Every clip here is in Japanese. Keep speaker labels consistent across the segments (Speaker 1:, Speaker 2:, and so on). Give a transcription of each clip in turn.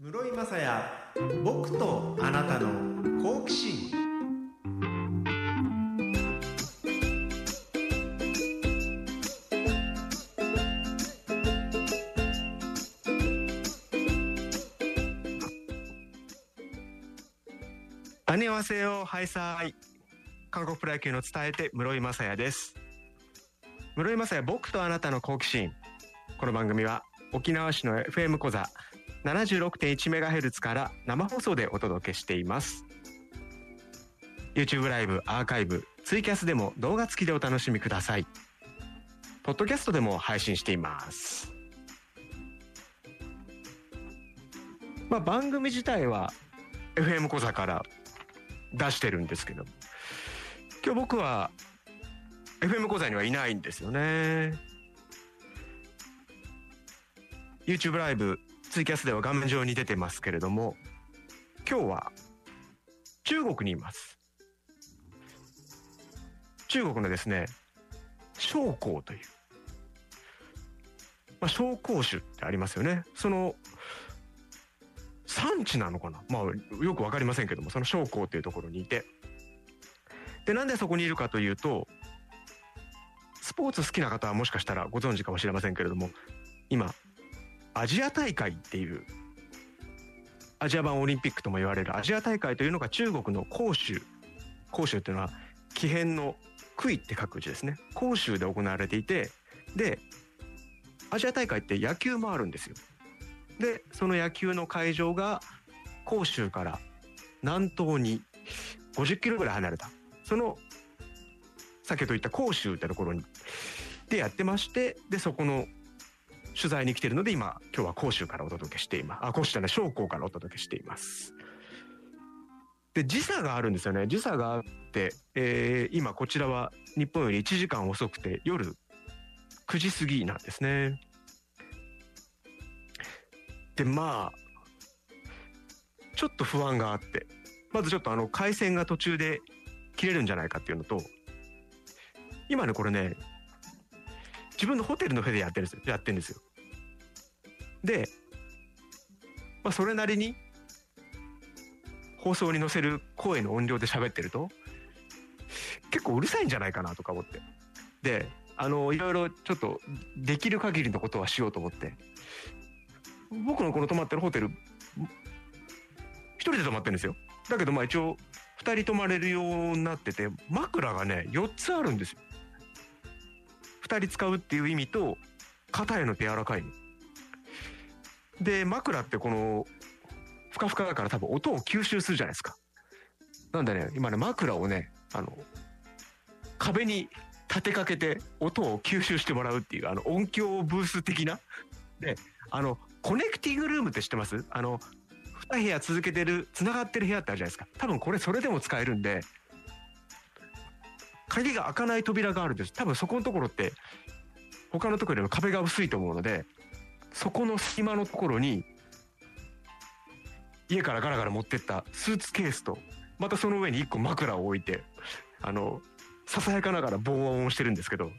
Speaker 1: 室井雅也僕とあなたの好奇心。アニワセヨハイサイ韓国プロ野球の伝えて室井雅也です。室井雅也僕とあなたの好奇心。この番組は沖縄市の FM 講座 76.1MHz から生放送でお届けしています。YouTube ライブアーカイブツイキャスでも動画付きでお楽しみください。ポッドキャストでも配信しています。まあ番組自体は FM 講座から出してるんですけど今日僕は FM 講座にはいないんですよね。YouTube ライブツイキャスでは画面上に出てますけれども今日は中国にいます。中国のですね将校という、まあ、紹興酒ってありますよね。その産地なのかな？まあよくわかりませんけどもその将校っていうところにいて。でなんでそこにいるかというとスポーツ好きな方はもしかしたらご存知かもしれませんけれども今アジア大会っていうアジア版オリンピックとも言われるアジア大会というのが中国の広州。広州っていうのは木偏の杭って書く字ですね。広州で行われていてでアジア大会って野球もあるんですよ。でその野球の会場が広州から南東に50キロぐらい離れた。その先ほど言った広州ってところにでやってましてでそこの取材に来てるので今今日は広州からお届けしています。あ広州じゃない商工からお届けしています。で時差があるんですよね。時差があって、えー今こちらは日本より1時間遅くて夜9時過ぎなんですね。でまあちょっと不安があってまずちょっとあの回線が途中で切れるんじゃないかっていうのと今ねこれね自分のホテルの部屋でやってるんですよ。やってるんですよ。で、まあ、それなりに放送に載せる声の音量で喋ってると結構うるさいんじゃないかなとか思って。であのいろいろちょっとできる限りのことはしようと思って。僕のこの泊まってるホテル一人で泊まってるんですよ。だけどまあ一応二人泊まれるようになってて枕がね4つあるんですよ。2人使うっていう意味と肩へのって柔らかい。の。で枕ってこのふかふかだから多分音を吸収するじゃないですか。なんでね今ね枕をねあの壁に立てかけて音を吸収してもらうっていうあの音響ブース的な。であのコネクティングルームって知ってます？あの2部屋続けてる繋がってる部屋ってあるじゃないですか。多分これそれでも使えるんで。鍵が開かない扉があるんです。多分そこのところって他のところよりも壁が薄いと思うので。そこの隙間のところに家からガラガラ持ってったスーツケースとまたその上に1個枕を置いてあのささやかながら防音をしてるんですけど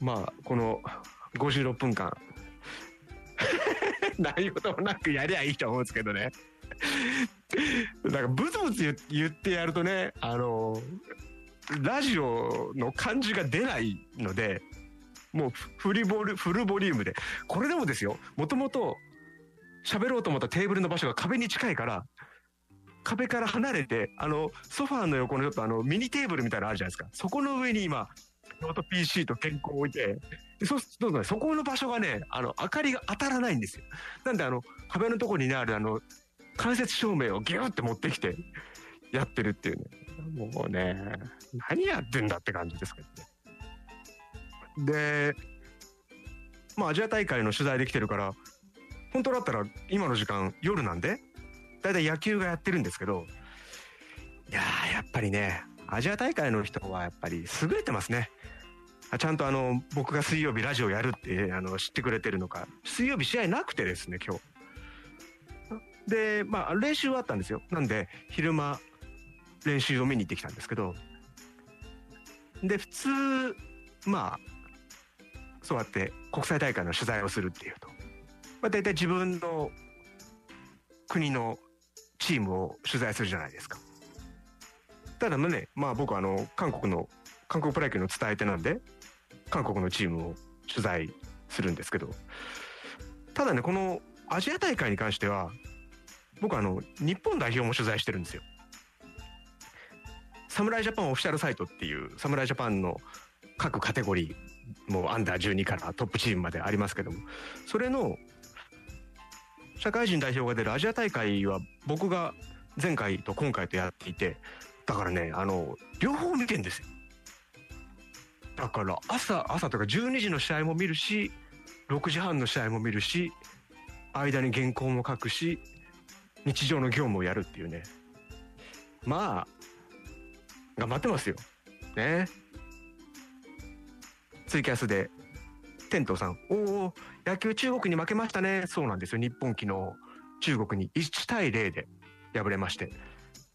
Speaker 1: まあこの56分間 何事もなくやりゃいいと思うんですけどね。なんかブツブツ言言ってやるとねあのラジオの感じが出ないのでもうフルボリフルボリュームで。これでもですよもともと喋ろうと思ったテーブルの場所が壁に近いから壁から離れてあのソファーの横のちょっとあのミニテーブルみたいなのあるじゃないですか。そこの上に今ノート PC と原稿を置いてそうするとねそこの場所がねあの明かりが当たらないんですよ。なんであの壁のとこにねあるあの間接照明をギューって持ってきてやってるっていうね。もうね何やってんだって感じですけどね。でまあアジア大会の取材できてるから本当だったら今の時間夜なんでだいたい野球がやってるんですけどいややっぱりねアジア大会の人はやっぱり優れてますね。ちゃんとあの僕が水曜日ラジオやるってあの知ってくれてるのか。水曜日試合なくてですね今日。でまあ練習はあったんですよ。なんで昼間練習を見に行ってきたんですけど。で普通まあそうやって国際大会の取材をするっていうと、まあ、大体自分の国のチームを取材するじゃないですか。ただね、まあ僕はあの、韓国の、韓国プロ野球の伝え手なんで、韓国のチームを取材するんですけど、ただね、このアジア大会に関しては、僕あの、日本代表も取材してるんですよ。侍ジャパンオフィシャルサイトっていう、侍ジャパンの各カテゴリー、もうアンダー12からトップチームまでありますけども、それの、社会人代表が出るアジア大会は僕が前回と今回とやっていて、だからね、あの、両方見てんですよ。だから朝、朝とか12時の試合も見るし、6時半の試合も見るし、間に原稿も書くし、日常の業務をやるっていうね。まあ、頑張ってますよ。ね。ツイキャスで、天童さん、おお、野球中国に負けましたね。そうなんですよ。日本昨日、中国に1対0で敗れまして、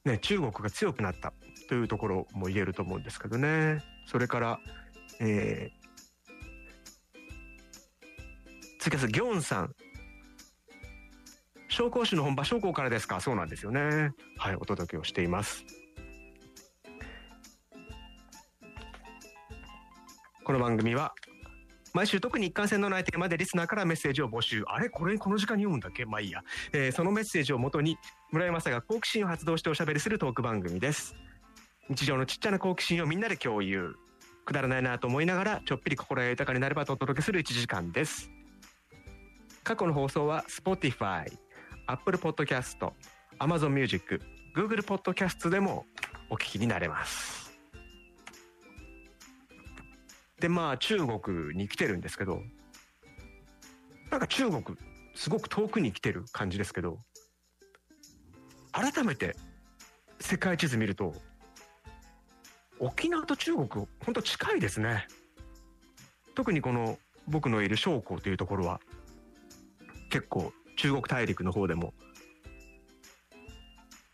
Speaker 1: ね、中国が強くなったというところも言えると思うんですけどね。それから、えー、ツイキャス、ギョンさん、紹興酒の本場紹興からですかそうなんですよね。はい、お届けをしています。この番組は毎週特に一貫性のないテーマでリスナーからメッセージを募集。あれ？これこの時間に読むんだっけ？まあいいや。えー、そのメッセージをもとに村山さんが好奇心を発動しておしゃべりするトーク番組です。日常のちっちゃな好奇心をみんなで共有。くだらないなと思いながらちょっぴり心が豊かになればとお届けする1時間です。過去の放送は Spotify、Apple Podcast、Amazon Music、Google Podcast でもお聞きになれます。で、まあ中国に来てるんですけど、なんか中国、すごく遠くに来てる感じですけど、改めて世界地図見ると、沖縄と中国、本当近いですね。特にこの僕のいる将校というところは、結構中国大陸の方でも、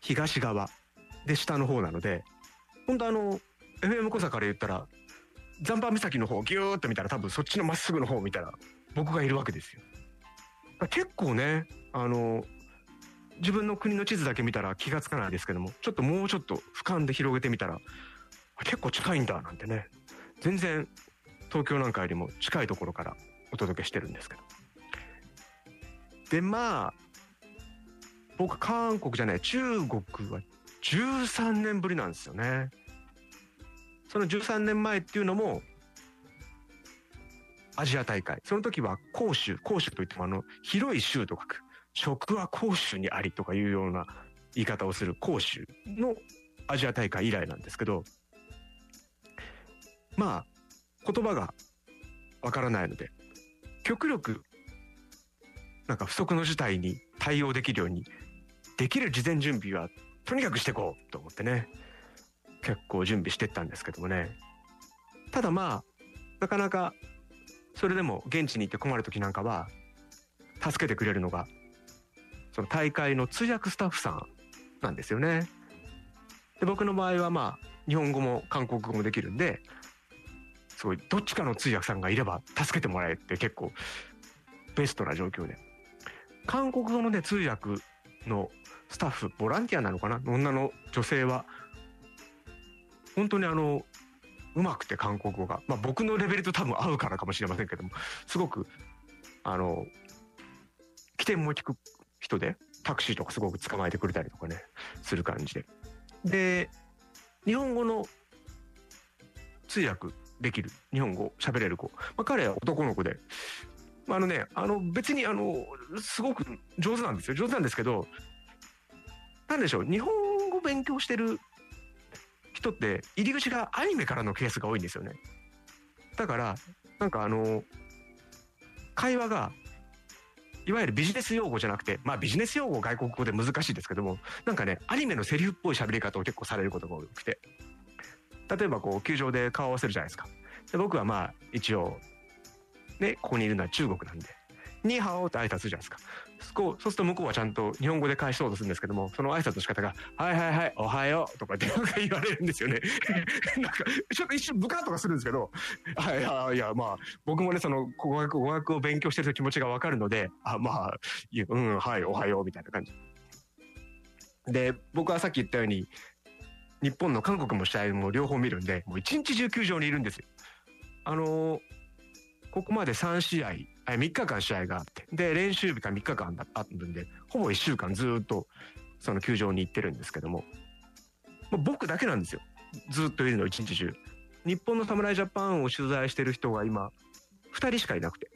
Speaker 1: 東側で下の方なので、本当あの、FM 小坂から言ったら、残波岬の方ギューッと見たら多分そっちのまっすぐの方を見たら僕がいるわけですよ。結構ね、あの、自分の国の地図だけ見たら気がつかないですけども、ちょっともうちょっと俯瞰で広げてみたら、結構近いんだなんてね、全然東京なんかよりも近いところからお届けしてるんですけど。で、まあ、僕韓国じゃない、中国は13年ぶりなんですよね。その13年前っていうのも、アジア大会。その時は杭州、杭州といってもあの、広い州と書く。食は杭州にありとかいうような言い方をする杭州のアジア大会以来なんですけど、まあ、言葉がわからないので、極力、なんか不測の事態に対応できるように、できる事前準備はとにかくしていこうと思ってね。結構準備してったんですけどもね。ただまあ、なかなか、それでも現地に行って困る時なんかは、助けてくれるのが、その大会の通訳スタッフさんなんですよね。で僕の場合はまあ、日本語も韓国語もできるんで、すごい、どっちかの通訳さんがいれば助けてもらえって結構ベストな状況で。韓国語のね、通訳のスタッフ、ボランティアなのかな？女の女性は本当にあの、うまくて韓国語が。まあ僕のレベルと多分合うからかもしれませんけども、すごく、あの、起点も聞く人で、タクシーとかすごく捕まえてくれたりとかね、する感じで。で、日本語の通訳できる、日本語喋れる子。まあ彼は男の子で、まあ、あのね、あの別にあの、すごく上手なんですよ。上手なんですけど、なんでしょう、日本語勉強してる人って入り口がアニメからのケースが多いんですよね。だから、なんかあの、会話が、いわゆるビジネス用語じゃなくて、まあビジネス用語外国語で難しいですけども、なんかね、アニメのセリフっぽい喋り方を結構されることが多くて。例えばこう、球場で顔を合わせるじゃないですか。で僕はまあ、一応、ね、ここにいるのは中国なんで、ニーハオって挨拶するじゃないですか。そうすると向こうはちゃんと日本語で返そうとするんですけども、その挨拶の仕方が、はいはいはい、おはようとかって言われるんですよね。なんか、ちょっと一瞬ブカッとかするんですけど、はい、いや、いや、まあ、僕もね、その語学、語学を勉強してる気持ちがわかるので、あ、まあ、うん、はい、おはようみたいな感じ。で、僕はさっき言ったように、日本の韓国も試合も両方見るんで、もう一日中球場にいるんですよ。あのーここまで3試合、3日間試合があって、で、練習日が3日間あるんで、ほぼ1週間ずっとその球場に行ってるんですけども、もう僕だけなんですよ。ずっといるの、一日中。日本の侍ジャパンを取材してる人が今、2人しかいなくて。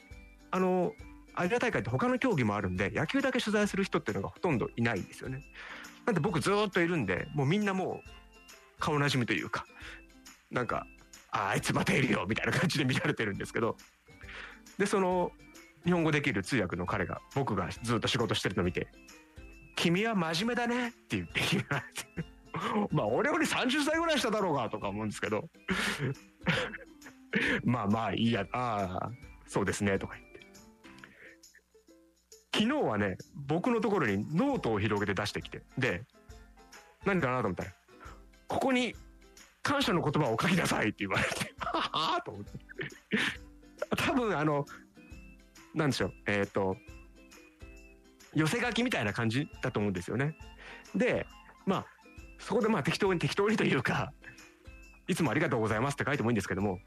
Speaker 1: あの、アジア大会って他の競技もあるんで、野球だけ取材する人っていうのがほとんどいないんですよね。なんで僕ずっといるんで、もうみんなもう顔なじみというか、なんか、ああいつまたいるよみたいな感じで見られてるんですけど、で、その、日本語できる通訳の彼が、僕がずっと仕事してるの見て、君は真面目だねって言って、まあ、俺より30歳ぐらいしただろうがとか思うんですけど、まあまあいいや、ああ、そうですね、とか言って。昨日はね、僕のところにノートを広げて出してきて、で、何かなと思ったら、ここに感謝の言葉を書きなさいって言われて、はあと思って。多分あの、なんでしょう、えっ、ー、と、寄せ書きみたいな感じだと思うんですよね。で、まあ、そこでまあ適当に適当にというか、いつもありがとうございますって書いてもいいんですけども、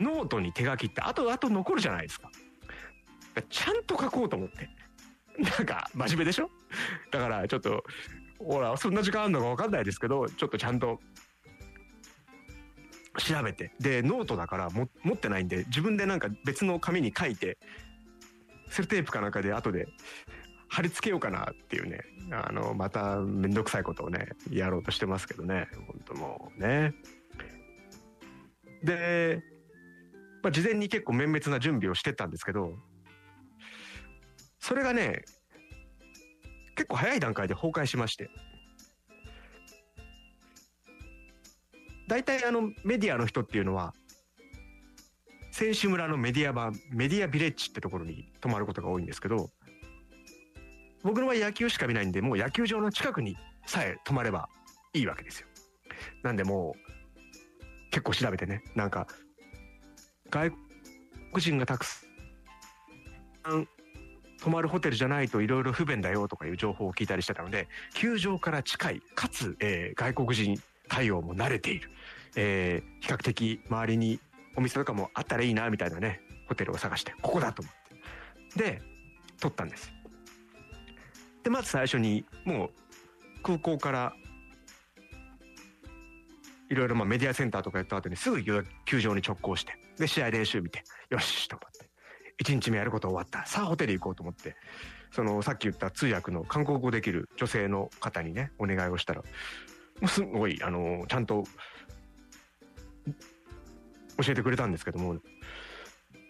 Speaker 1: ノートに手書きって後々残るじゃないですか。ちゃんと書こうと思って。なんか真面目でしょ？だからちょっと、ほら、そんな時間あるのか分かんないですけど、ちょっとちゃんと調べて。でノートだから、も持ってないんで自分でなんか別の紙に書いてセロテープかなんかで後で貼り付けようかなっていうね。あのまた面倒くさいことをねやろうとしてますけどね。本当もうね。で、まあ、事前に結構綿密な準備をしてたんですけどそれがね結構早い段階で崩壊しまして。大体あのメディアの人っていうのは選手村のメディア版メディアビレッジってところに泊まることが多いんですけど僕の場合野球しか見ないんでもう野球場の近くにさえ泊まればいいわけですよ。なんでもう結構調べてねなんか外国人がたくさん泊まるホテルじゃないといろいろ不便だよとかいう情報を聞いたりしてたので球場から近いかつ、えー、外国人対応も慣れている、えー、比較的周りにお店とかもあったらいいなみたいなねホテルを探してここだと思って。で撮ったんです。でまず最初にもう空港からいろいろまあメディアセンターとかやった後にすぐ球場に直行してで試合練習見てよしと思って。1日目やること終わった。さあホテル行こうと思って。そのさっき言った通訳の韓国語できる女性の方にねお願いをしたらもうすごい、あの、ちゃんと教えてくれたんですけども、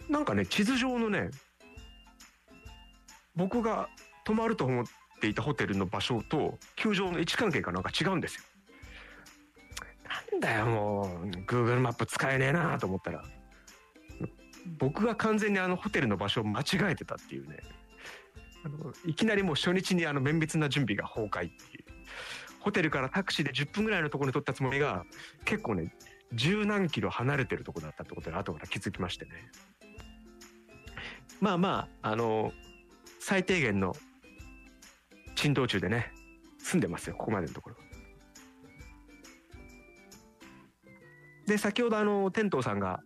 Speaker 1: なんかね、地図上のね、僕が泊まると思っていたホテルの場所と、球場の位置関係がなんか違うんですよ。なんだよ、もう、Google マップ使えねえなと思ったら、僕が完全にあのホテルの場所を間違えてたっていうね。あのいきなりもう初日にあの綿密な準備が崩壊っていう。ホテルからタクシーで10分ぐらいのところに撮ったつもりが、結構ね、十何キロ離れてるとこだったってことで後から気づきましてね。まあまあ、あの、最低限の珍道中でね、住んでますよ、ここまでのところ。で、先ほどあの、天童さんが、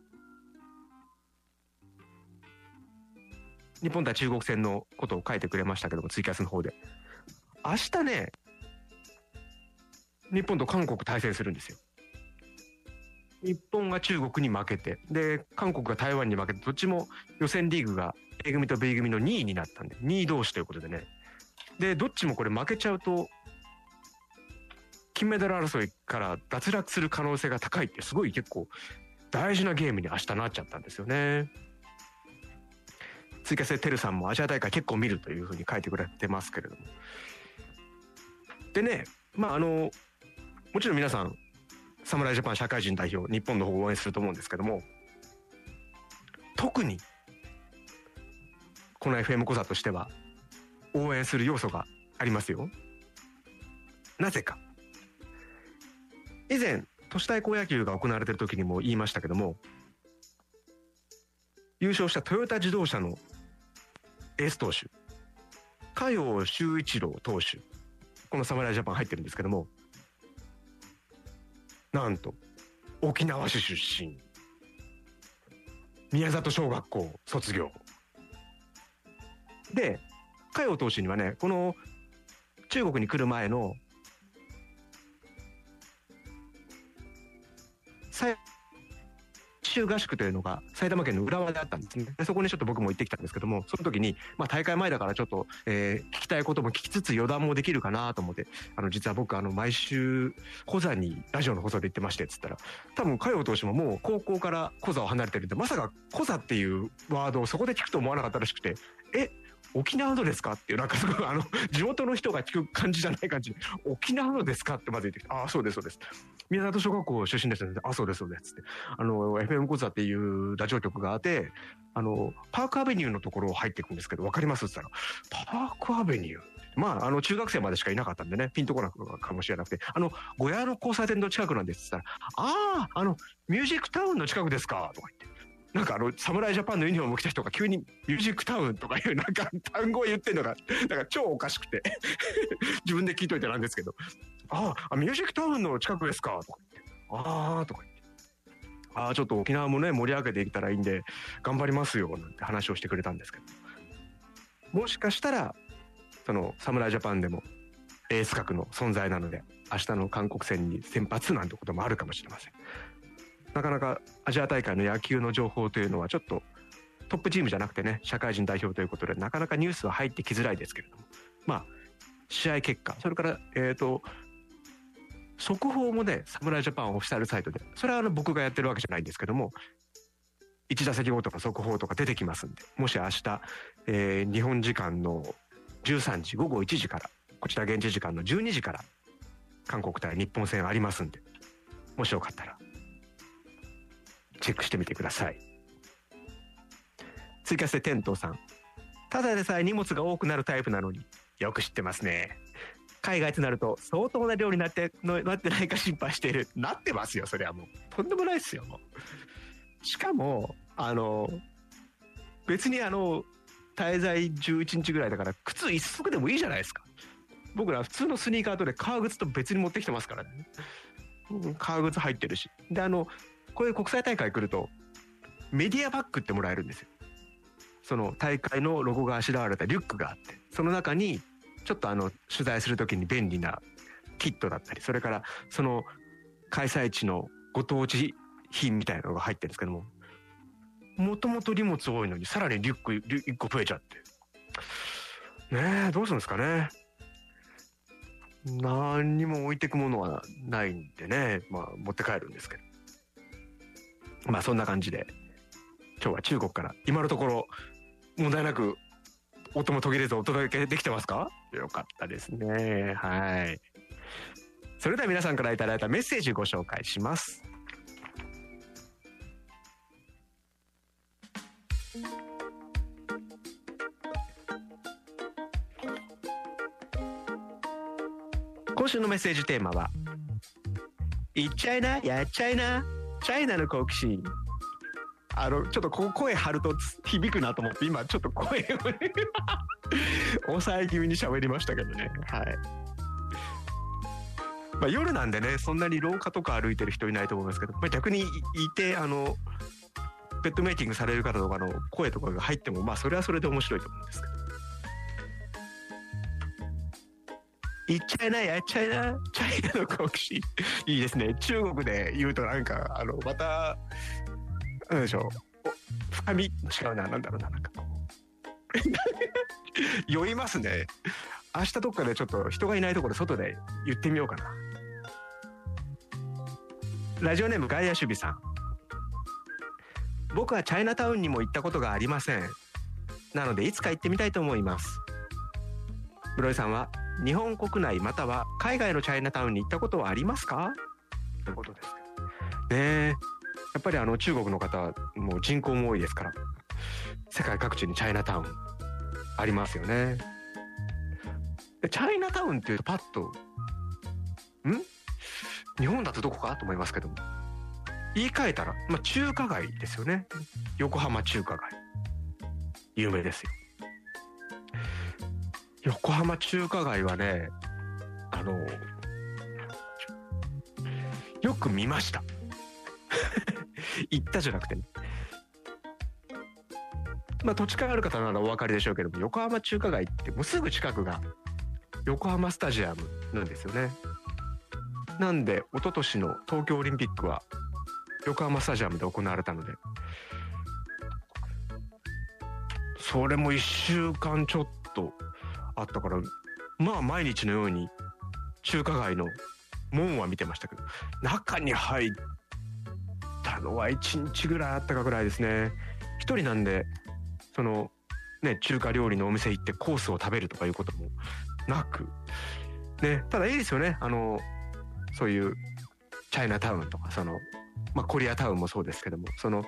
Speaker 1: 日本対中国戦のことを書いてくれましたけども、ツイキャスの方で。明日ね、日本と韓国対戦するんですよ。日本が中国に負けて、で、韓国が台湾に負けて、どっちも予選リーグが A 組と B 組の2位になったんで、2位同士ということでね。で、どっちもこれ負けちゃうと、金メダル争いから脱落する可能性が高いって、すごい結構大事なゲームに明日なっちゃったんですよね。追加性テルさんもアジア大会結構見るというふうに書いてくれてますけれども。でね、まああの、もちろん皆さん、侍ジャパン社会人代表、日本の方を応援すると思うんですけども、特に、この FM 講座としては、応援する要素がありますよ。なぜか。以前、都市対抗野球が行われている時にも言いましたけども、優勝したトヨタ自動車のエース投手、加陽修一郎投手この侍ジャパン入ってるんですけどもなんと沖縄市出身。宮里小学校卒業。で海王投手にはねこの中国に来る前の最終合宿というのが埼玉県の浦和であったんですね。でそこにちょっと僕も行ってきたんですけどもその時に、まあ、大会前だからちょっと、えー聞きたいことも聞きつつ余談もできるかなと思ってあの実は僕あの毎週コザにラジオの放送で行ってましてつったら多分佳代投手ももう高校からコザを離れてるんでまさかコザっていうワードをそこで聞くと思わなかったらしくてえ沖縄のですか？っていうなんかすごいあの 地元の人が聞く感じじゃない感じ沖縄のですか？ってまず言ってきてああそうですそうです宮里小学校出身ですねあそうですそうですって。あの FM コザっていうラジオ局があってあのパークアベニューのところを入っていくんですけど分かります？って言ったらパークアベニュー？まあ、あの、中学生までしかいなかったんでね、ピンとこなくかもしれなくて、あの、小屋の交差点の近くなんですって言ったら、ああ、あの、ミュージックタウンの近くですか？とか言って。なんかあの、侍ジャパンのユニフォーム着た人が急にミュージックタウンとかいうなんか単語を言ってんのが、なんか超おかしくて 自分で聞いといてなんですけど、ああ、ミュージックタウンの近くですか？とか言って、ああ、とか言って。ああ、ちょっと沖縄もね、盛り上げていけたらいいんで、頑張りますよ、なんて話をしてくれたんですけど。もしかしたら、その、侍ジャパンでも、エース格の存在なので、明日の韓国戦に先発なんてこともあるかもしれません。なかなかアジア大会の野球の情報というのはちょっとトップチームじゃなくてね、社会人代表ということで、なかなかニュースは入ってきづらいですけれども、まあ、試合結果、それから、えっ、と、速報もね、侍ジャパンオフィシャルサイトで、それはあの僕がやってるわけじゃないんですけども、1打席ごとの速報とか出てきますんで、もし明日、えー日本時間の13時、午後1時から、こちら現地時間の12時から、韓国対日本戦ありますんで、もしよかったら、チェックしてみてください。追加して天童さん。ただでさえ荷物が多くなるタイプなのによく知ってますね。海外となると相当な量になってのなってないか心配している。なってますよ、それはもう。とんでもないですよ、もう。しかも、あの、別にあの、滞在11日ぐらいだから靴一足でもいいじゃないですか。僕ら普通のスニーカーとで革靴と別に持ってきてますからね。革靴入ってるし。で、あの、こういう国際大会来ると、メディアバッグってもらえるんですよ。その大会のロゴがあしらわれたリュックがあって、その中に、ちょっとあの、取材するときに便利なキットだったり、それから、その開催地のご当地品みたいなのが入ってるんですけども、もともと荷物多いのに、さらにリュック1個増えちゃって。ねえ、どうするんですかね。何にも置いてくものはないんでね、まあ持って帰るんですけど。まあそんな感じで、今日は中国から今のところ問題なく音も途切れずお届けできてますか？よかったですね。はい。それでは皆さんからいただいたメッセージご紹介します。今週のメッセージテーマは「言っちゃいなやっちゃいなチャイナの好奇心」あのちょっとここ声張ると響くなと思って今ちょっと声を。抑え気味に喋りましたけどね。はい、まあ、夜なんでねそんなに廊下とか歩いてる人いないと思いますけど、まあ、逆にいいてあのペットメイキングされる方とかの声とかが入ってもまあそれはそれで面白いと思うんですけど。言っちゃいなやっちゃいなチャイナの好奇心いいですね。中国で言うとなんかあのまたなんでしょう。深み違うな。なんだろうな。なんか 酔いますね。明日どっかでちょっと人がいないところ外で言ってみようかな。ラジオネーム外野守備さん。僕はチャイナタウンにも行ったことがありません。なのでいつか行ってみたいと思います。室井さんは日本国内または海外のチャイナタウンに行ったことはありますか？ということですねえ。やっぱりあの中国の方もう人口も多いですから世界各地にチャイナタウンありますよね。チャイナタウンっていうとパッとん？日本だとどこかと思いますけども。言い換えたら、まあ、中華街ですよね。横浜中華街。有名ですよ。横浜中華街はね、あの、よく見ました。行ったじゃなくてね。まあ土地勘ある方ならお分かりでしょうけども、横浜中華街ってもうすぐ近くが横浜スタジアムなんですよね。なんで、一昨年の東京オリンピックは横浜スタジアムで行われたので、それも1週間ちょっとあったから、まあ毎日のように中華街の門は見てましたけど、中に入ったのは1日ぐらいあったかぐらいですね。一人なんで、その、ね、中華料理のお店行ってコースを食べるとかいうこともなく、ね、ただいいですよね。あの、そういうチャイナタウンとか、その、まあコリアタウンもそうですけども、その、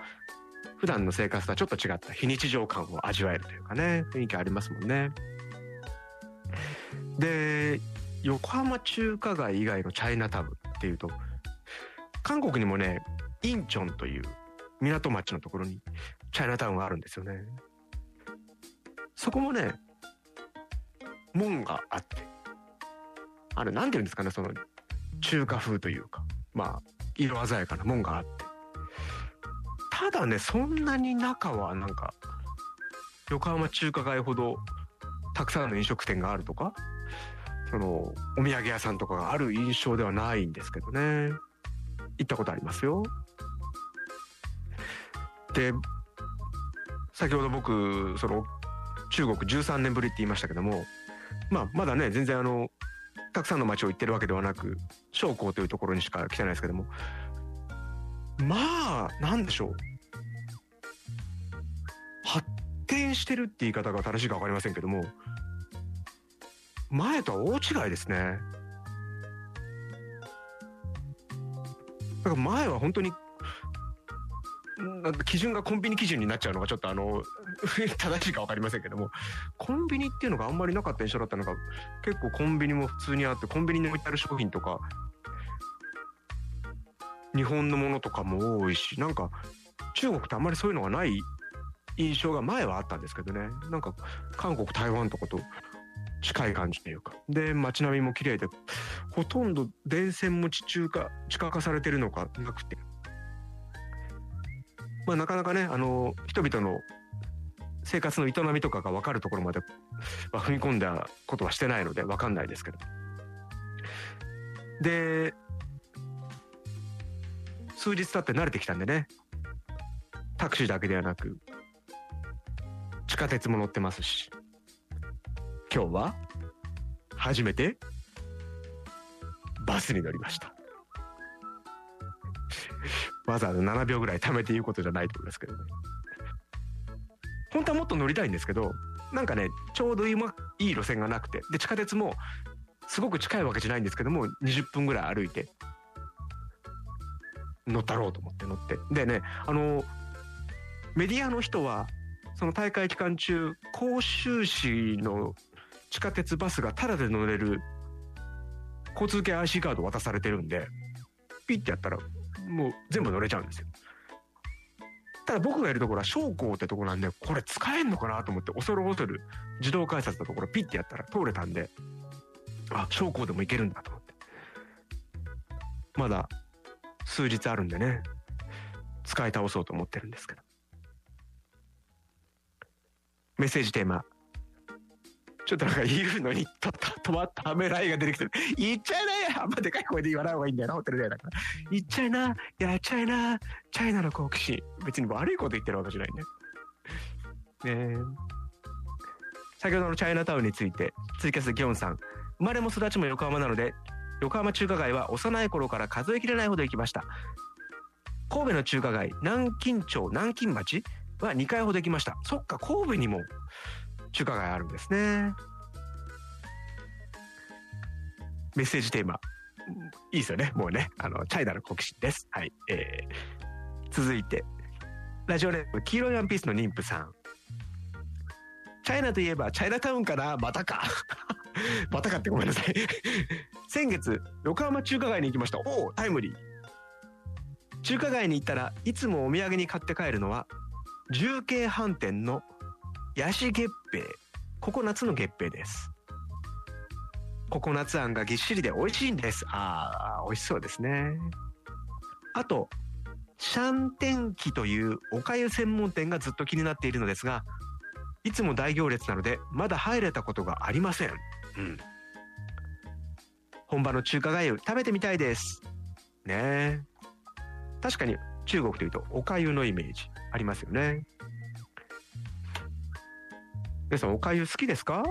Speaker 1: 普段の生活とはちょっと違った非日常感を味わえるというかね、雰囲気ありますもんね。で、横浜中華街以外のチャイナタウンっていうと、韓国にもね、インチョンという港町のところにチャイナタウンがあるんですよね。そこもね、門があって、あれなんて言うんですかね、その中華風というか、まあ、色鮮やかな門があって。ただね、そんなに中はなんか、横浜中華街ほどたくさんの飲食店があるとか、その、お土産屋さんとかがある印象ではないんですけどね。行ったことありますよ。で、先ほど僕、その、中国13年ぶりって言いましたけども、まあ、まだね、全然あの、たくさんの街を行ってるわけではなく、商工というところにしか来てないですけども、まあ、なんでしょう。してるって言い方が正しいか分かりませんけども、前とは大違いですね。だから前は本当に、なんか基準がコンビニ基準になっちゃうのがちょっとあの、正しいか分かりませんけども、コンビニっていうのがあんまりなかった印象だったのが、結構コンビニも普通にあって、コンビニに置いてある商品とか、日本のものとかも多いし、なんか中国ってあんまりそういうのがない印象が前はあったんですけどね。なんか韓国、台湾とかと近い感じというか。で、街並みも綺麗で、ほとんど電線も地中化、地下化されてるのかなくて。まあなかなかね、あの、人々の生活の営みとかが分かるところまでは踏み込んだことはしてないので分かんないですけど。で、数日経って慣れてきたんでね、タクシーだけではなく、地下鉄も乗ってますし、今日は初めてバスに乗りました。わざわざ7秒ぐらい貯めて言うことじゃないと思いますけどね。本当はもっと乗りたいんですけど、なんかね、ちょうど今いい路線がなくて、で、地下鉄もすごく近いわけじゃないんですけども、20分ぐらい歩いて、乗ったろうと思って乗って。でね、あの、メディアの人は、その大会期間中、甲州市の地下鉄バスがタダで乗れる交通系 IC カード渡されてるんで、ピッてやったら、もう全部乗れちゃうんですよ。ただ僕がいるところは商工ってとこなんで、これ使えんのかなと思って、恐る恐る自動改札のところピッてやったら通れたんで、あ、商工でも行けるんだと思って。まだ数日あるんでね、使い倒そうと思ってるんですけど。メッセージテーマ。ちょっとなんか言うのに、と、と、止まったためらいが出てきてる。言っちゃいなよあんまでかい声で言わない方がいいんだよな、ホテルでだから。言っちゃいな、やっちゃいな、チャイナの好奇心。別に悪いこと言ってるわけじゃないんだよ。ね。先ほどのチャイナタウンについて、ツイキャスギョンさん。生まれも育ちも横浜なので、横浜中華街は幼い頃から数えきれないほど行きました。神戸の中華街、南京町、南京町は2回ほど行きました。そっか、神戸にも中華街あるんですね。メッセージテーマ。いいですよね。もうね。あの、チャイナの好奇心です。はい。えー、続いて、ラジオネーム、黄色いワンピースの妊婦さん。チャイナといえば、チャイナタウンかな？またか。またかってごめんなさい。先月、横浜中華街に行きました。おお、タイムリー。中華街に行ったらいつもお土産に買って帰るのは重慶飯店のヤシ月餅ココナッツの月餅ですココナッツあんがぎっしりで美味しいんです。ああ、美味しそうですね。あと、シャンテンキというおかゆ専門店がずっと気になっているのですが、いつも大行列なので、まだ入れたことがありません。うん。本場の中華がゆ食べてみたいです。ねえ。確かに中国というとおかゆのイメージありますよね。皆さんおかゆ好きですか？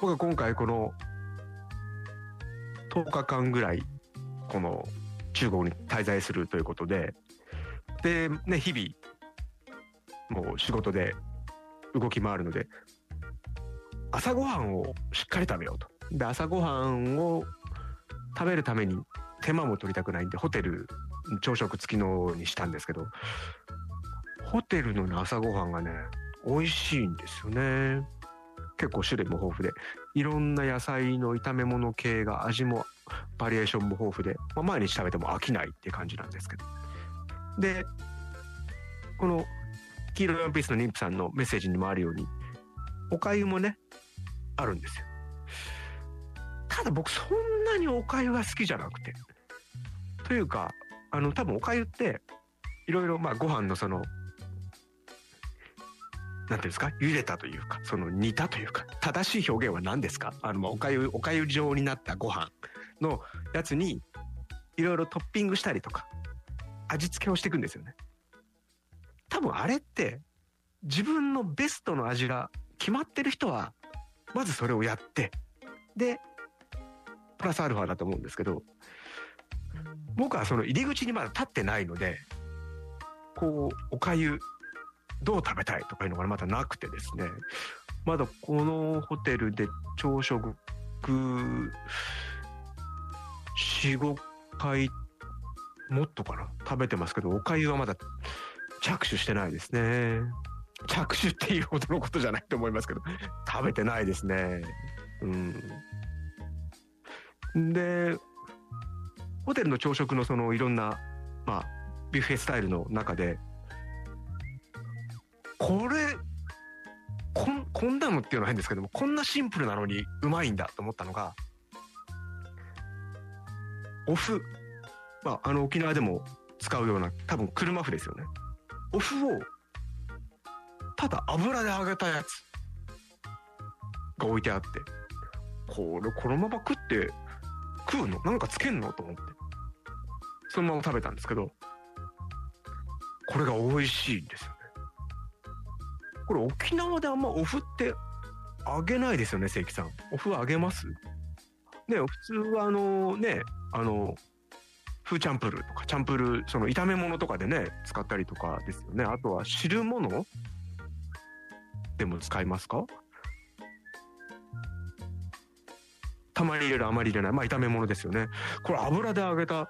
Speaker 1: 僕は今回この10日間ぐらいこの中国に滞在するということででね日々もう仕事で動き回るので朝ごはんをしっかり食べようとで朝ごはんを食べるために手間も取りたくないんでホテル朝食付きのにしたんですけどホテルの朝ごはんがね美味しいんですよね。結構種類も豊富で。いろんな野菜の炒め物系が味もバリエーションも豊富で、まあ、毎日食べても飽きないって感じなんですけど。でこの黄色いワンピースの妊婦さんのメッセージにもあるようにおかゆもねあるんですよ。ただ僕そんなにおかゆが好きじゃなくてというかあの多分おかゆっていろいろまあご飯のそのなんていうんですか茹でたというかその煮たというか正しい表現は何ですか？あのまおかゆおかゆ状になったご飯のやつにいろいろトッピングしたりとか味付けをしていくんですよね。多分あれって自分のベストの味が決まってる人はまずそれをやってでプラスアルファだと思うんですけど僕はその入り口にまだ立ってないのでこうおかゆどう食べたいとかいうのがまだなくてですね。まだこのホテルで朝食45回もっとかな食べてますけどおかゆはまだ着手してないですね。着手っていうほどのことじゃないと思いますけど食べてないですね。うん。でホテルの朝食のそのいろんなまあビュッフェスタイルの中でこれこんこんなのっていうのは変ですけどもこんなシンプルなのにうまいんだと思ったのがお麩。まああの沖縄でも使うような多分車麩ですよね。お麩をただ油で揚げたやつが置いてあってこれこのまま食って食うの？なんかつけんの？と思って。そのまま食べたんですけど。これが美味しいんですよね。これ沖縄であんまお麩って揚げないですよね関さん。お麩揚げます？ね普通はあのねあの風チャンプルーとかチャンプルーその炒め物とかでね使ったりとかですよね。あとは汁物でも使いますか？たまに入れるあまり入れない。まあ炒め物ですよね。これ油で揚げた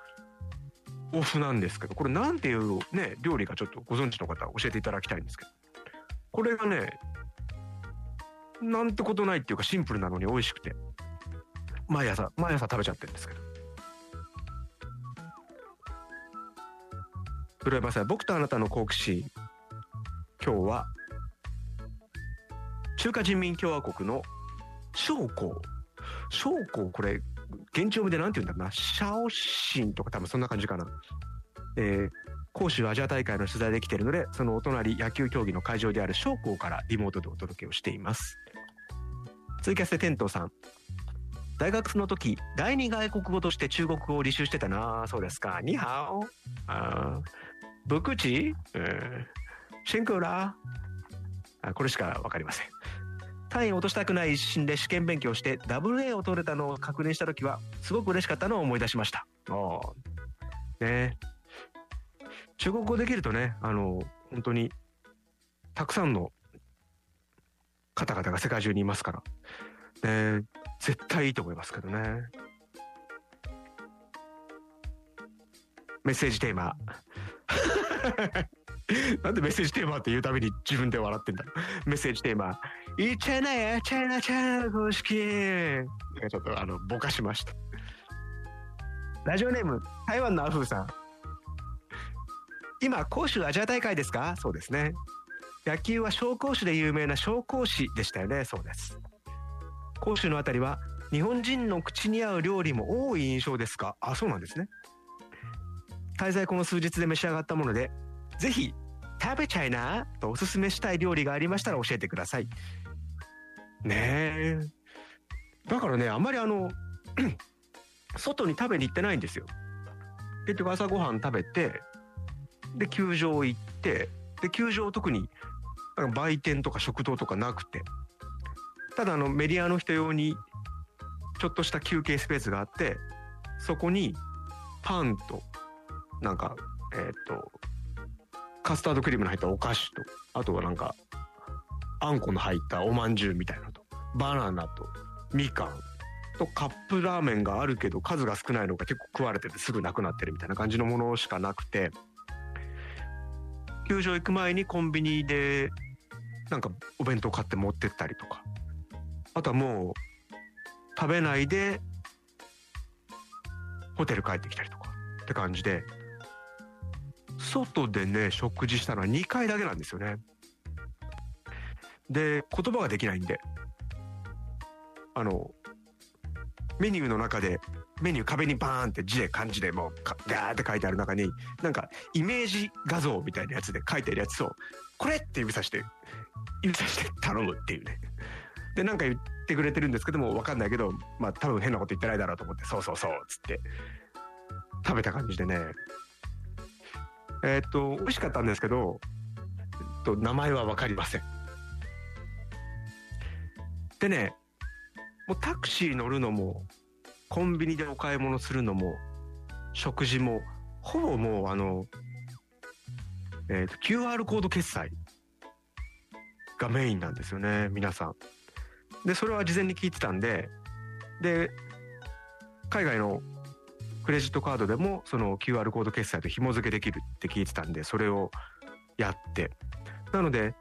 Speaker 1: お麩なんですけどこれなんていうね料理かちょっとご存知の方教えていただきたいんですけど。これがねなんてことないっていうかシンプルなのに美味しくて。毎朝毎朝食べちゃってるんですけど。浦山さん僕とあなたの好奇心。今日は中華人民共和国の将校。将校これ現地読みでなんて言うんだろうな。シャオシンとか多分そんな感じかな。えー広州アジア大会の取材できているのでそのお隣野球競技の会場である将校からリモートでお届けをしています。ツイキャスで天童さん。大学の時第二外国語として中国語を履修してたな。そうですか。ニハオ。あー。ブクチうんシンクラあこれしかわかりません。単位を落としたくない一心で試験勉強して WA を取れたのを確認した時はすごく嬉しかったのを思い出しました。おーね。中国語できるとねあの本当にたくさんの方々が世界中にいますから、ね、絶対いいと思いますけどね。メッセージテーマ なんでメッセージテーマって言うたびに自分で笑ってんだメッセージテーマ「いっちゃいなやっちゃいなちゃん公式」ちょっとあのぼかしました。ラジオネーム台湾のアフーさん。今杭州アジア大会ですか？そうですね。野球は紹興酒で有名な紹興市でしたよね。そうです。甲州のあたりは日本人の口に合う料理も多い印象ですか？あそうなんですね。滞在この数日で召し上がったものでぜひ食べちゃいなとおすすめしたい料理がありましたら教えてください。ねえ。だからねあんまりあの 外に食べに行ってないんですよ。結局朝ごはん食べてで球場行ってで球場特になんか売店とか食堂とかなくて。ただあのメディアの人用にちょっとした休憩スペースがあってそこにパンとなんかえっ、とカスタードクリームの入ったお菓子とあとはなんかあんこの入ったおまんじゅうみたいなとバナナとみかんとカップラーメンがあるけど数が少ないのが結構食われててすぐなくなってるみたいな感じのものしかなくて球場行く前にコンビニでなんかお弁当買って持ってったりとかあとはもう食べないでホテル帰ってきたりとかって感じで外でね食事したのは2回だけなんですよね。で言葉ができないんで。あのメニューの中でメニュー壁にバーンって字で漢字でもうガーって書いてある中になんかイメージ画像みたいなやつで書いてるやつをこれって指さして指さして頼むっていうね。でなんか言ってくれてるんですけども分かんないけどまあ多分変なこと言ってないだろうと思ってそうそうそうっつって食べた感じでねえー、っと美味しかったんですけど、えっと、名前は分かりませんでねもうタクシー乗るのもコンビニでお買い物するのも食事もほぼもうあの、えー、と QR コード決済がメインなんですよね皆さん。でそれは事前に聞いてたんでで海外のクレジットカードでもその QR コード決済と紐付けできるって聞いてたんでそれをやってなので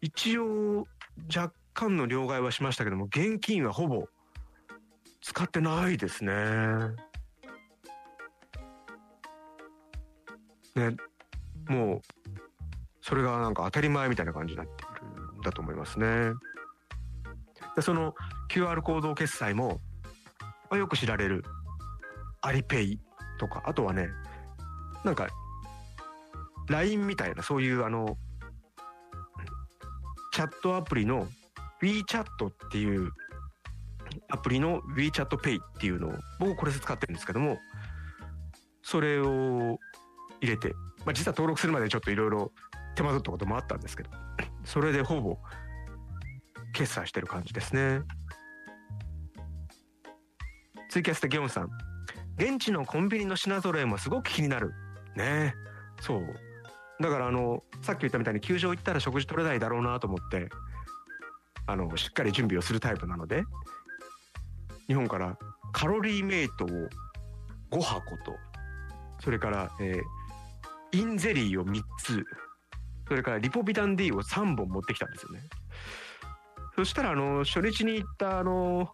Speaker 1: 一応若干の両替はしましたけども現金はほぼ使ってないですね。ねもうそれがなんか当たり前みたいな感じになってるんだと思いますね。でその QR コード決済もよく知られるアリペイとかあとはねなんか LINE みたいなそういうあのチャットアプリの WeChat っていうアプリの WeChatPay っていうのを僕これ使ってるんですけどもそれを入れて、まあ、実は登録するまでちょっといろいろ手間取ったこともあったんですけど それでほぼ決済してる感じですね。ツイキャスでギョンさん現地のコンビニの品揃えもすごく気になる。ね。そう。だからあのさっき言ったみたいに球場行ったら食事取れないだろうなと思ってあのしっかり準備をするタイプなので日本からカロリーメイトを5箱とそれから、えー、インゼリーを3つそれからリポビタン D を3本持ってきたんですよね。そしたらあの初日に行ったあの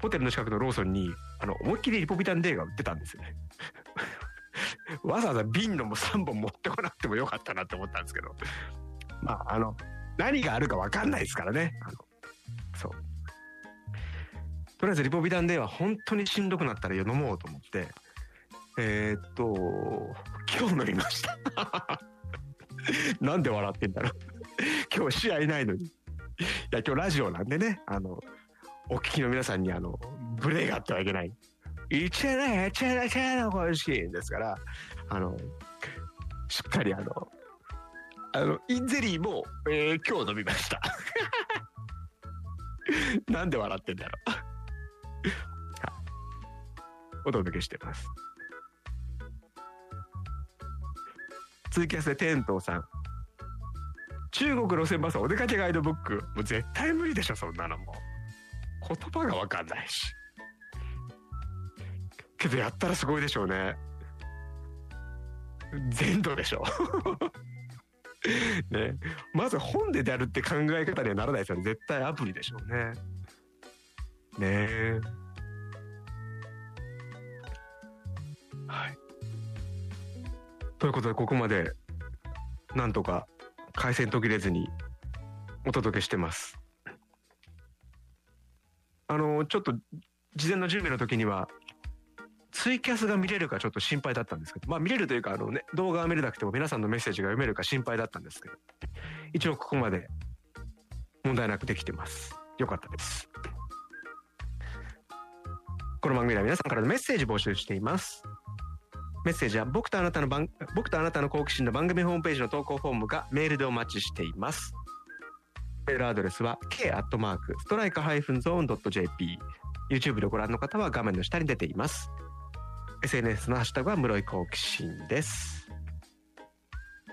Speaker 1: ホテルの近くのローソンにあの思いっきりリポビタン D が売ってたんですよね。わざわざ瓶のも3本持ってこなくてもよかったなって思ったんですけど。まああの何があるか分かんないですからね。あのそう。とりあえずリポビタン D は本当にしんどくなったら飲もうと思って、えー、っと、今日飲みました。なんで笑ってんだろう。今日試合ないのに。いや、今日ラジオなんでね、あの、お聞きの皆さんに、あの、ブレがあってはいけない。一ね、チェラチェラ欲しいですから、あの、しっかりあの、あの、インゼリーも、えー、今日飲みました。なんで笑ってんだろうお届けしてます。続きまして天童さん中国路線バスお出かけガイドブックもう絶対無理でしょそんなのも言葉が分かんないし。けどやったらすごいでしょうね。全土でしょ。う ね。まず本でやるって考え方にはならないですよね。絶対アプリでしょうね。ね。はい。ということでここまでなんとか回線途切れずにお届けしてます。あのちょっと事前の準備の時にはツイキャスが見れるかちょっと心配だったんですけどまあ見れるというかあの、ね、動画は見れなくても皆さんのメッセージが読めるか心配だったんですけど一応ここまで問題なくできてます。よかったです。この番組では皆さんからのメッセージ募集しています。メッセージは僕とあなたの番僕とあなたの好奇心の番組ホームページの投稿フォームかメールでお待ちしています。メールアドレスは k アットマークストライカハイフンゾーンドット JP YouTube でご覧の方は画面の下に出ています。SNS のハッシュタグは室井好奇心です。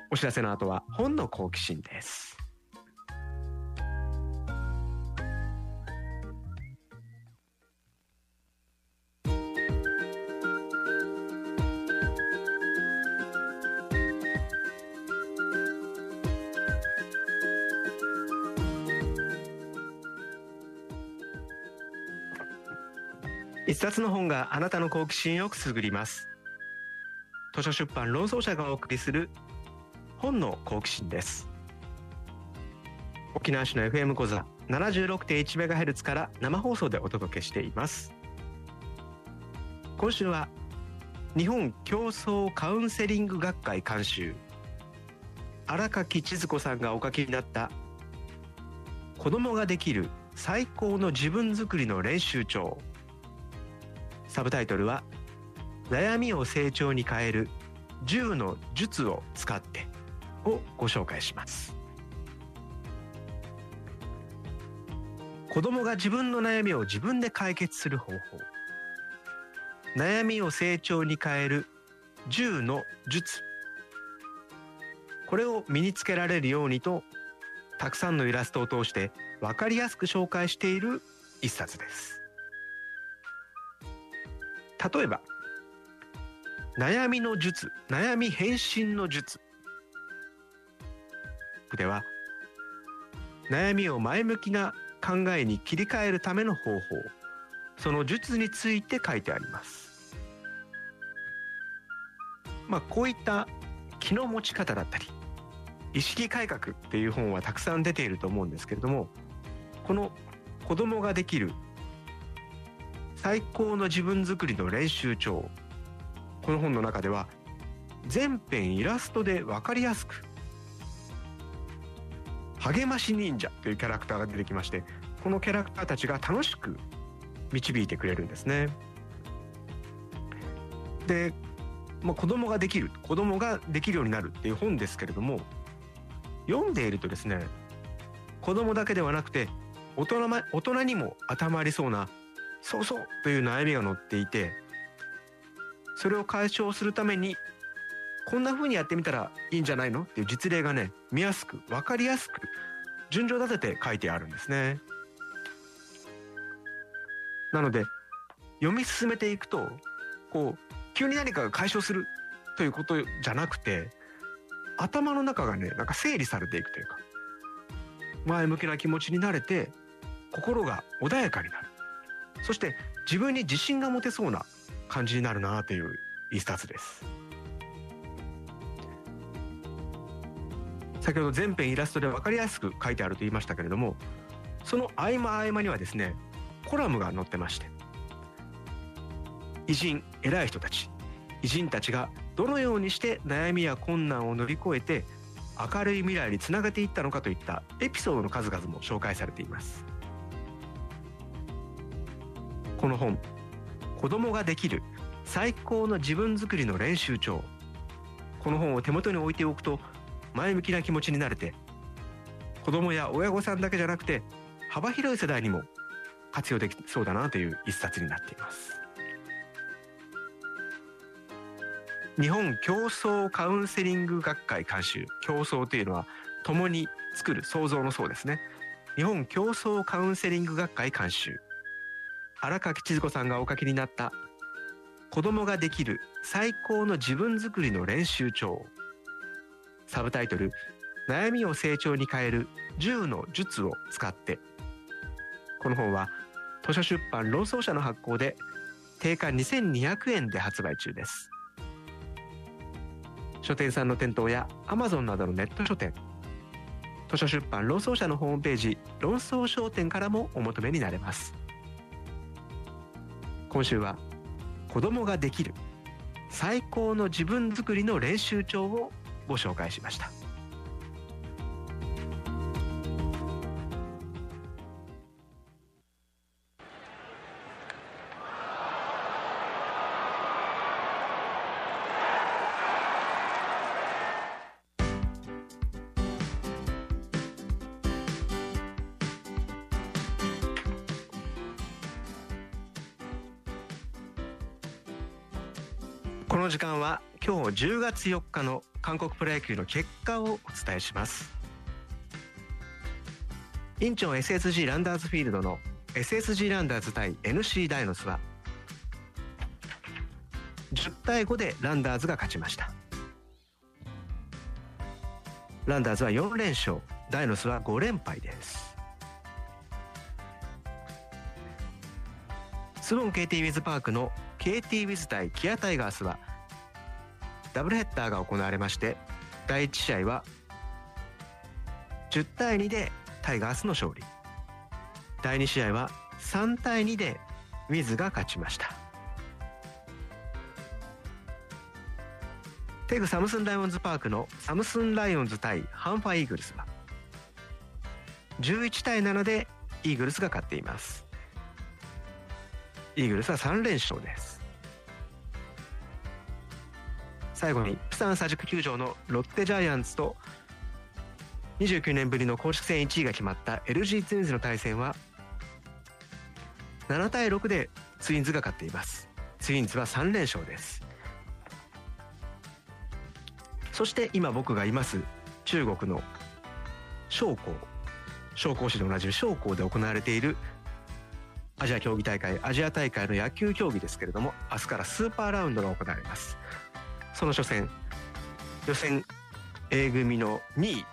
Speaker 1: お知らせの後は本の好奇心です。冊の本があなたの好奇心をくすぐります。図書出版論争者がお送りする本の好奇心です。沖縄市の FM 講座 76.1MHz から生放送でお届けしています。今週は日本競争カウンセリング学会監修。荒垣千鶴子さんがお書きになった子供ができる最高の自分づくりの練習帳。サブタイトルは悩みを成長に変える10の術を使ってをご紹介します。子供が自分の悩みを自分で解決する方法。悩みを成長に変える10の術。これを身につけられるようにとたくさんのイラストを通して分かりやすく紹介している一冊です。例えば悩みの術悩み変身の術では悩みを前向きな考えに切り替えるための方法その術について書いてあります。まあこういった気の持ち方だったり意識改革っていう本はたくさん出ていると思うんですけれどもこの子供ができる最高の自分作りの練習帳この本の中では全編イラストで分かりやすく励まし忍者というキャラクターが出てきましてこのキャラクターたちが楽しく導いてくれるんですね。で、まあ、子供ができる子供ができるようになるっていう本ですけれども読んでいるとですね子供だけではなくて大人大人にも当てはまりそうなそうそうという悩みが載っていてそれを解消するためにこんな風にやってみたらいいんじゃないの？っていう実例がね見やすく分かりやすく順序立てて書いてあるんですね。なので読み進めていくとこう急に何かが解消するということじゃなくて頭の中がねなんか整理されていくというか前向きな気持ちになれて心が穏やかになるそして自分に自信が持てそうな感じになるなという一冊です。先ほど全編イラストで分かりやすく書いてあると言いましたけれどもその合間合間にはですねコラムが載ってまして偉人偉い人たち偉人たちがどのようにして悩みや困難を乗り越えて明るい未来につなげていったのかといったエピソードの数々も紹介されています。この本子供ができる最高の自分づくりの練習帳。この本を手元に置いておくと前向きな気持ちになれて子供や親御さんだけじゃなくて幅広い世代にも活用できそうだなという一冊になっています。日本競争カウンセリング学会監修競争というのは共に作る創造のそうですね。日本競争カウンセリング学会監修。荒垣千鶴子さんがお書きになった子供ができる最高の自分づくりの練習帳。サブタイトル悩みを成長に変える10の術を使って。この本は図書出版論争者の発行で定価2200円で発売中です。書店さんの店頭や Amazon などのネット書店。図書出版論争者のホームページ論争商店からもお求めになれます。今週は子供ができる最高の自分作りの練習帳をご紹介しました。この時間は今日10月4日の韓国プロ野球の結果をお伝えします。インチョン SSG ランダーズフィールドの SSG ランダーズ対 NC ダイノスは10対5でランダーズが勝ちました。ランダーズは4連勝ダイノスは5連敗です。スウォン KT ウィズパークの KT ウィズ対キアタイガースはダブルヘッダーが行われまして第1試合は10対2でタイガースの勝利。第2試合は3対2でウィズが勝ちました。テグサムスンライオンズパークのサムスンライオンズ対ハンファイーグルスは11対7でイーグルスが勝っています。イーグルスは3連勝です。最後にプサン佐宿球場のロッテジャイアンツと29年ぶりの公式戦1位が決まった LG ツインズの対戦は7対6でツインズが勝っています。ツインズは3連勝です。そして今僕がいます中国の商工商工市でおなじみ商工で行われているアジア競技大会アジア大会の野球競技ですけれども明日からスーパーラウンドが行われます。その初戦予選 A 組の2位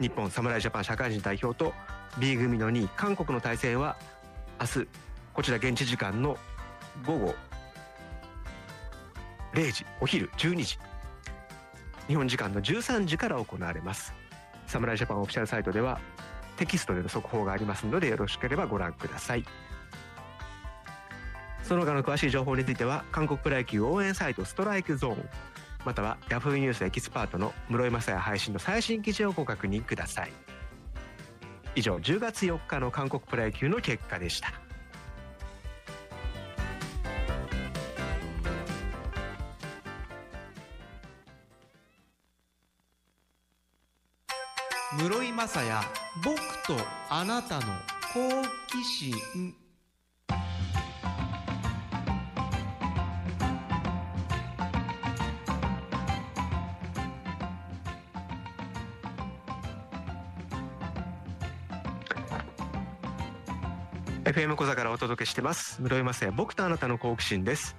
Speaker 1: 日本侍ジャパン社会人代表と B 組の2位韓国の対戦は明日こちら現地時間の午後0時お昼12時。日本時間の13時から行われます。侍ジャパンオフィシャルサイトではテキストでの速報がありますのでよろしければご覧ください。その他の詳しい情報については韓国プロ野球応援サイトストライクゾーンまたは Yahoo! ニュースエキスパートの室井雅也配信の最新記事をご確認ください。以上10月4日の韓国プロ野球の結果でした。
Speaker 2: 室井雅也僕とあなたの好奇心「
Speaker 1: FM 小座からお届けしてます。室井雅也僕とあなたの好奇心です。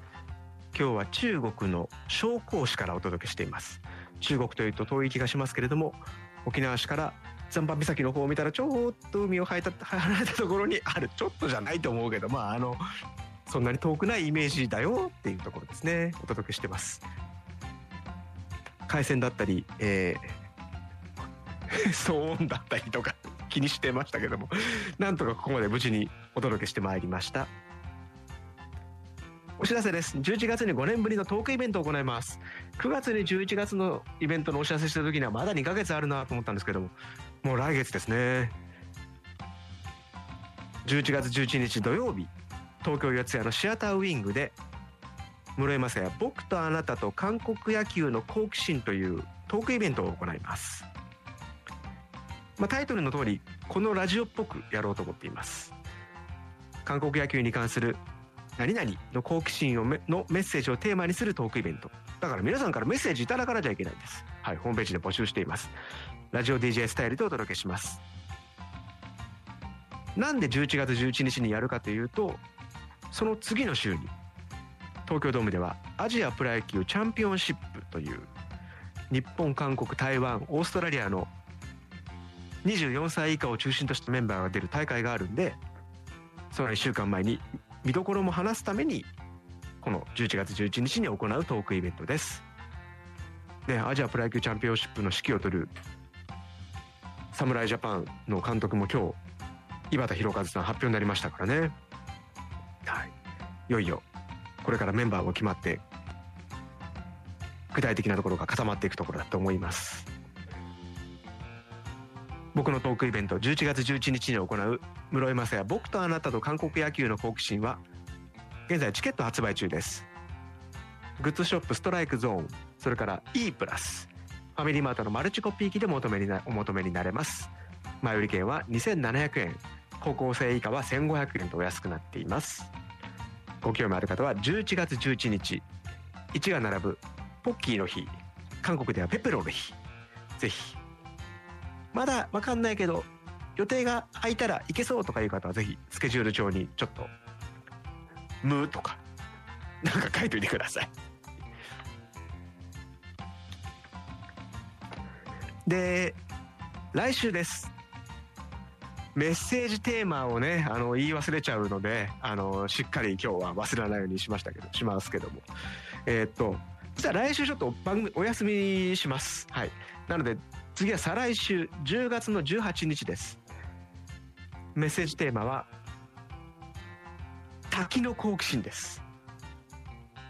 Speaker 1: 今日は中国の紹興市からお届けしています。中国というと遠い気がしますけれども沖縄市から残波岬の方を見たらちょっと海を離れた離れたところにあるちょっとじゃないと思うけどまああのそんなに遠くないイメージだよっていうところですね。お届けしてます。海鮮だったり、えー、騒音だったりとか気にしてましたけどもなんとかここまで無事にお届けしてまいりました。お知らせです。11月に5年ぶりのトークイベントを行います。9月に11月のイベントのお知らせした時にはまだ2ヶ月あるなと思ったんですけどももう来月ですね。11月11日土曜日東京四谷のシアターウィングで室井雅也僕とあなたと韓国野球の好奇心というトークイベントを行います。まあ、タイトルの通りこのラジオっぽくやろうと思っています。韓国野球に関する何々の好奇心をめのメッセージをテーマにするトークイベント。だから皆さんからメッセージいただかなきゃいけないんです。はいホームページで募集しています。ラジオ DJ スタイルでお届けします。なんで11月11日にやるかというとその次の週に東京ドームではアジアプロ野球チャンピオンシップという日本韓国台湾オーストラリアの24歳以下を中心としたメンバーが出る大会があるんでその1週間前に見どころも話すためにこの11月11日に行うトークイベントです。でアジアプロ野球チャンピオンシップの指揮を執る侍ジャパンの監督も今日井端弘和さん発表になりましたからね。はい。いよいよこれからメンバーも決まって具体的なところが固まっていくところだと思います。僕のトークイベント11月11日に行う室井雅也僕とあなたと韓国野球の好奇心は現在チケット発売中です。グッズショップストライクゾーンそれから E プラスファミリーマートのマルチコピー機でお求めになお求めになれます。前売り券は2700円高校生以下は1500円とお安くなっています。ご興味ある方は11月11日1が並ぶポッキーの日韓国ではペペロの日ぜひまだわかんないけど予定が空いたら行けそうとかいう方はぜひスケジュール帳にちょっと「む」とかなんか書いといてください。で来週です。メッセージテーマをねあの言い忘れちゃうのであのしっかり今日は忘れないようにしましたけどしますけども。えー、っと実は来週ちょっと番組お休みします。はい。なので次は再来週10月の18日です。メッセージテーマは滝の好奇心です。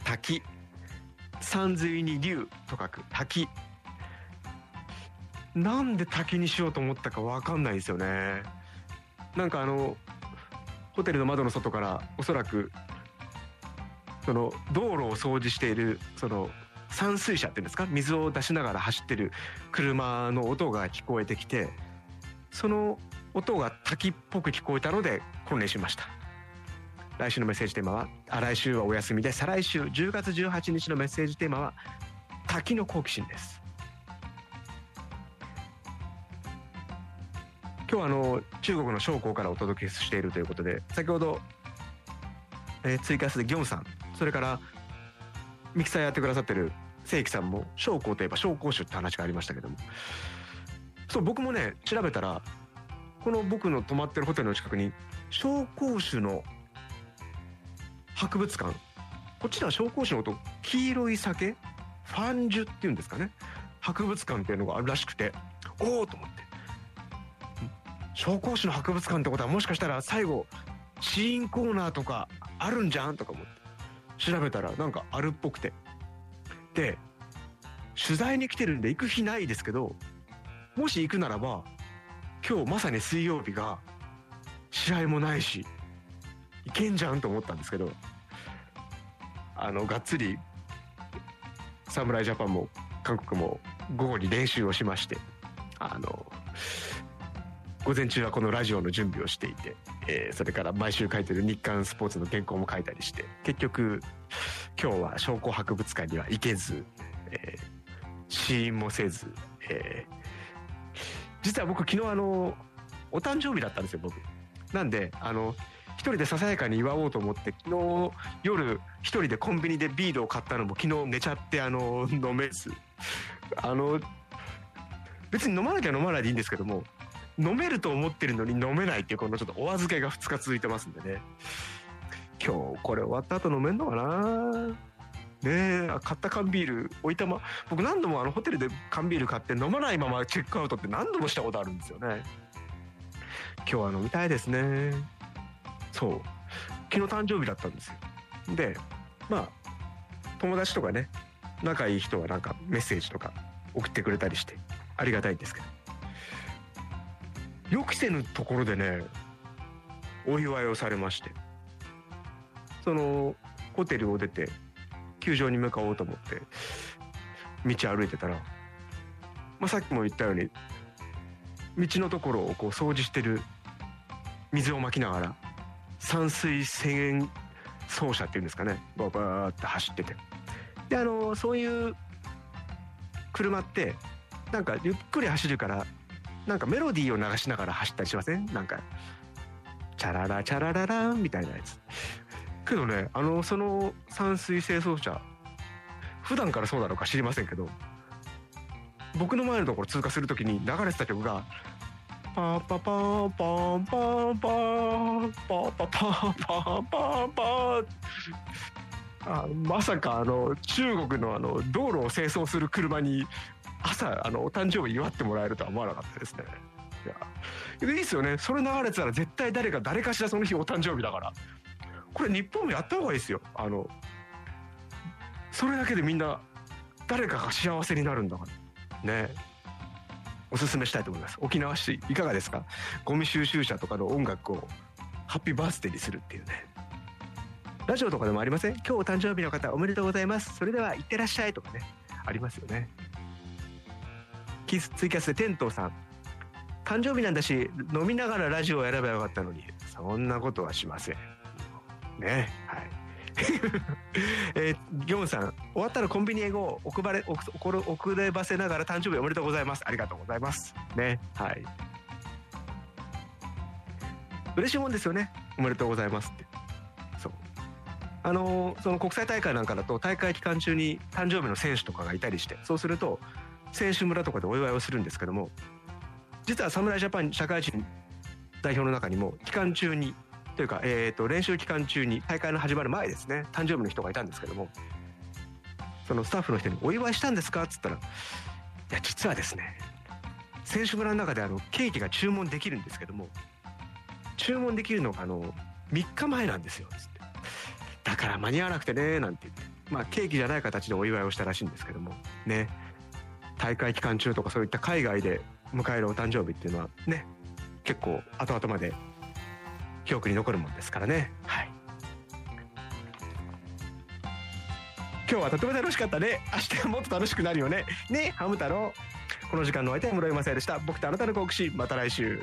Speaker 1: 滝。山水に竜と書く滝。なんで滝にしようと思ったか分かんないですよね。なんかあのホテルの窓の外からおそらくその道路を掃除しているその散水車っていうんですか？水を出しながら走ってる車の音が聞こえてきてその音が滝っぽく聞こえたので混乱しました。来週のメッセージテーマはあ来週はお休みで再来週10月18日のメッセージテーマは滝の好奇心です。今日はあの中国の将校からお届けしているということで先ほど、えー、ツイキャスでギョンさんそれからミキサーやってくださってる正規さんも将校といえば将校酒って話がありましたけども。そう僕もね調べたらこの僕の泊まってるホテルの近くに紹興酒の博物館こっちらは紹興酒のこと黄色い酒ファンジュっていうんですかね。博物館っていうのがあるらしくておおと思って。紹興酒の博物館ってことはもしかしたら最後シーンコーナーとかあるんじゃんとか思って。調べたらなんかあるっぽくて。で取材に来てるんで行く日ないですけどもし行くならば今日まさに水曜日が試合もないしいけんじゃんと思ったんですけどあのがっつり侍ジャパンも韓国も午後に練習をしましてあの午前中はこのラジオの準備をしていて、えー、それから毎週書いてる日刊スポーツの原稿も書いたりして結局今日は商工博物館には行けず、えー、試飲もせず、えー、実は僕昨日あのお誕生日だったんですよ僕。なんであの一人でささやかに祝おうと思って昨日夜一人でコンビニでビールを買ったのも昨日寝ちゃってあの飲めず。あの別に飲まなきゃ飲まないでいいんですけども飲めると思ってるのに飲めないっていうこのちょっとお預けが2日続いてますんでね。今日これ終わった後飲めんのかな？ねえ買った缶ビール置いたま。僕何度もあのホテルで缶ビール買って飲まないままチェックアウトって何度もしたことあるんですよね。今日は飲みたいですね。そう。昨日誕生日だったんですよ。でまあ友達とかね仲いい人はなんかメッセージとか送ってくれたりしてありがたいんですけど。予期せぬところでねお祝いをされまして。そのホテルを出て球場に向かおうと思って道歩いてたら、まあ、さっきも言ったように道のところをこう掃除してる水をまきながら散水洗走車っていうんですかねババーって走ってて。であのそういう車ってなんかゆっくり走るからなんかメロディーを流しながら走ったりしません？なんか。チャララチャララランみたいなやつ。けどねあのその散水清掃車普段からそうなのか知りませんけど僕の前のところ通過するときに流れてた曲がパーパパーパーパーパーパーパパーパーパーパー。あ、まさかあの中国のあの道路を清掃する車に朝あのお誕生日祝ってもらえるとは思わなかったですね。いやいいですよね。それ流れてたら絶対誰か誰かしらその日お誕生日だから。これ日本もやった方がいいですよ。あのそれだけでみんな誰かが幸せになるんだから。ね。おすすめしたいと思います。沖縄市いかがですか？ゴミ収集車とかの音楽をハッピーバースデーにするっていうね。ラジオとかでもありません？今日お誕生日の方おめでとうございます。それではいってらっしゃいとかね。ありますよね。キスツイキャスでテントウさん。誕生日なんだし飲みながらラジオを選べばよかったのに。そんなことはしません。ね。はい。えー、ギョンさん。終わったらコンビニへご遅れ遅ればせながら誕生日おめでとうございます。ありがとうございます。ね。はい。嬉しいもんですよね。おめでとうございますって。そう。あのーその国際大会なんかだと大会期間中に誕生日の選手とかがいたりしてそうすると選手村とかでお祝いをするんですけども実は侍ジャパン社会人代表の中にも期間中にというか、えー、と練習期間中に大会の始まる前ですね誕生日の人がいたんですけどもそのスタッフの人に「お祝いしたんですか?」っつったら「いや実はですね選手村の中であのケーキが注文できるんですけども注文できるのがあの3日前なんですよ」つって「だから間に合わなくてね」なんて言ってまあケーキじゃない形でお祝いをしたらしいんですけどもね大会期間中とかそういった海外で迎えるお誕生日っていうのはね結構後々まで記憶に残るもんですからね。はい。今日はとても楽しかったね。明日はもっと楽しくなるよね。ねハム太郎。この時間のお相手は室井雅也でした。僕とあなたの好奇心また来週